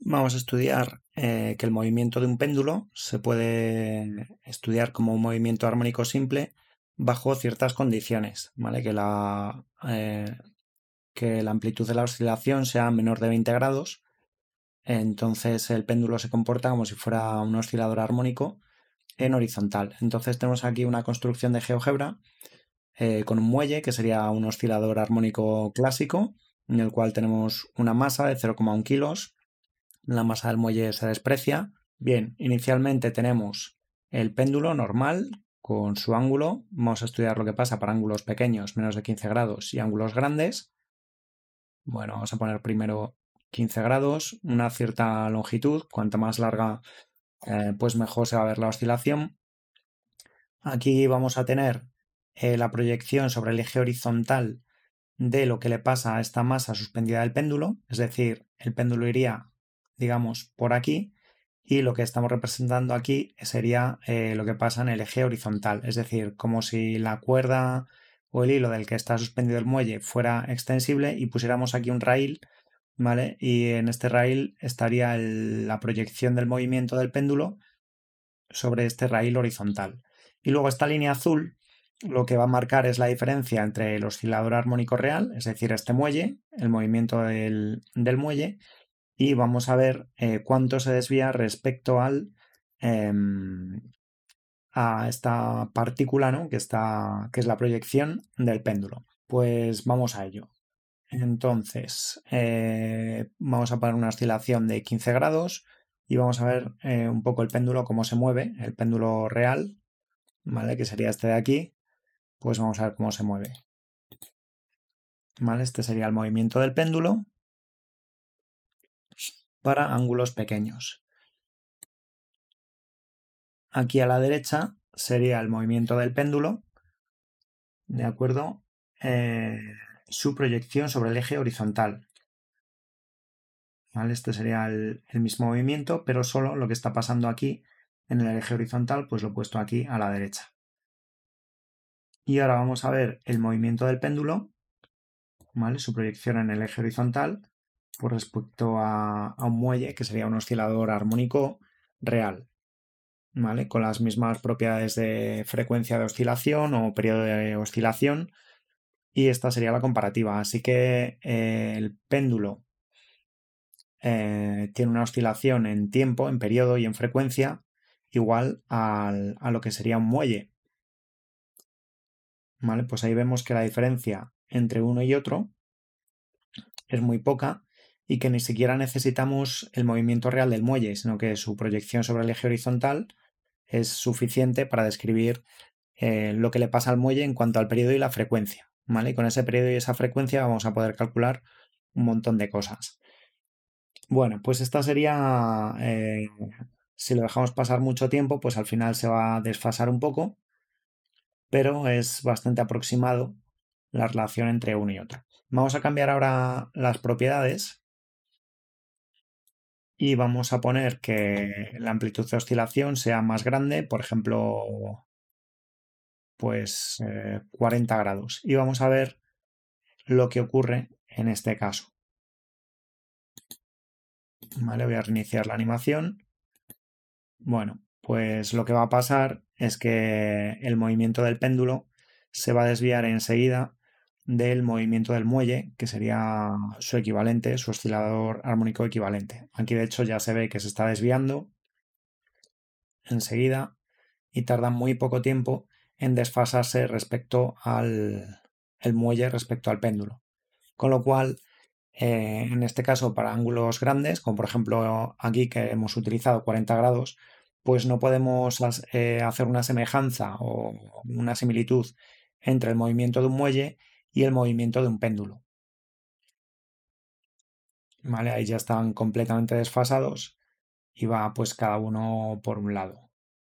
vamos a estudiar eh, que el movimiento de un péndulo se puede estudiar como un movimiento armónico simple bajo ciertas condiciones, ¿vale? Que la, eh, que la amplitud de la oscilación sea menor de 20 grados, entonces el péndulo se comporta como si fuera un oscilador armónico en horizontal. Entonces tenemos aquí una construcción de GeoGebra eh, con un muelle que sería un oscilador armónico clásico en el cual tenemos una masa de 0,1 kilos la masa del muelle se desprecia. Bien, inicialmente tenemos el péndulo normal con su ángulo. Vamos a estudiar lo que pasa para ángulos pequeños, menos de 15 grados, y ángulos grandes. Bueno, vamos a poner primero 15 grados, una cierta longitud. Cuanto más larga, eh, pues mejor se va a ver la oscilación. Aquí vamos a tener eh, la proyección sobre el eje horizontal de lo que le pasa a esta masa suspendida del péndulo, es decir, el péndulo iría digamos, por aquí y lo que estamos representando aquí sería eh, lo que pasa en el eje horizontal, es decir, como si la cuerda o el hilo del que está suspendido el muelle fuera extensible y pusiéramos aquí un rail, ¿vale? Y en este rail estaría la proyección del movimiento del péndulo sobre este rail horizontal. Y luego esta línea azul lo que va a marcar es la diferencia entre el oscilador armónico real, es decir, este muelle, el movimiento del, del muelle, y vamos a ver eh, cuánto se desvía respecto al em, a esta partícula ¿no? que, está, que es la proyección del péndulo. Pues vamos a ello. Entonces, eh, vamos a poner una oscilación de 15 grados y vamos a ver eh, un poco el péndulo, cómo se mueve, el péndulo real, ¿vale? Que sería este de aquí. Pues vamos a ver cómo se mueve. ¿Vale? Este sería el movimiento del péndulo para ángulos pequeños. Aquí a la derecha sería el movimiento del péndulo, ¿de acuerdo? Eh, su proyección sobre el eje horizontal. Este sería el, el, mismo movimiento, pero solo lo que está pasando aquí en el eje horizontal, pues lo he puesto aquí a la derecha. Y ahora vamos a ver el movimiento del péndulo, ¿vale? su proyección en el eje horizontal, respecto a, un muelle, que sería un oscilador armónico real, ¿vale? Con las mismas propiedades de frecuencia de oscilación o periodo de oscilación. Y esta sería la comparativa. Así que eh, el péndulo eh, tiene una oscilación en tiempo, en periodo y en frecuencia igual a lo que sería un muelle. ¿Vale? Pues ahí vemos que la diferencia entre uno y otro es muy poca y que ni siquiera necesitamos el movimiento real del muelle, sino que su proyección sobre el eje horizontal es suficiente para describir eh, lo que le pasa al muelle en cuanto al periodo y la frecuencia. ¿vale? Y con ese periodo y esa frecuencia vamos a poder calcular un montón de cosas. Bueno, pues esta sería, eh, si lo dejamos pasar mucho tiempo, pues al final se va a desfasar un poco, pero es bastante aproximado la relación entre uno y otro. Vamos a cambiar ahora las propiedades y vamos a poner que la amplitud de oscilación sea más grande, por ejemplo, pues 40 eh, grados. Y vamos a ver lo que ocurre en este caso. Vale, voy a reiniciar la animación. Bueno, pues lo que va a pasar es que el movimiento del péndulo se va a desviar enseguida del movimiento del muelle, que sería su equivalente, su oscilador armónico equivalente. Aquí de hecho ya se ve que se está desviando enseguida y tarda muy poco tiempo en desfasarse respecto al el muelle respecto al péndulo. Con lo cual, eh, en este caso, para ángulos grandes, como por ejemplo aquí que hemos utilizado 40 grados, pues no podemos eh, hacer una semejanza o una similitud entre el movimiento de un muelle y el movimiento de un péndulo. ¿Vale? Ahí ya están completamente desfasados y va pues cada uno por un lado.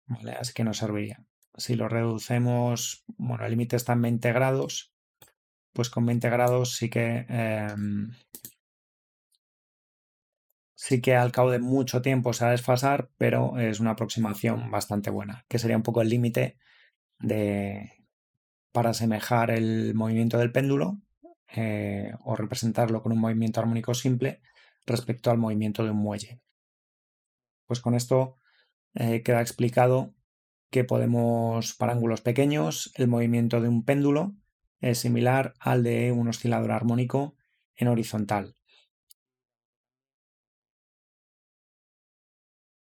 ¿Vale? Así que no serviría. Si lo reducemos, bueno, el límite está en 20 grados, pues con 20 grados sí que em, sí que al cabo de mucho tiempo se va a desfasar, pero es una aproximación bastante buena, que sería un poco el límite de, para asemejar el movimiento del péndulo eh, o representarlo con un movimiento armónico simple respecto al movimiento de un muelle. Pues con esto eh, queda explicado que podemos, para ángulos pequeños, el movimiento de un péndulo es similar al de un oscilador armónico en horizontal.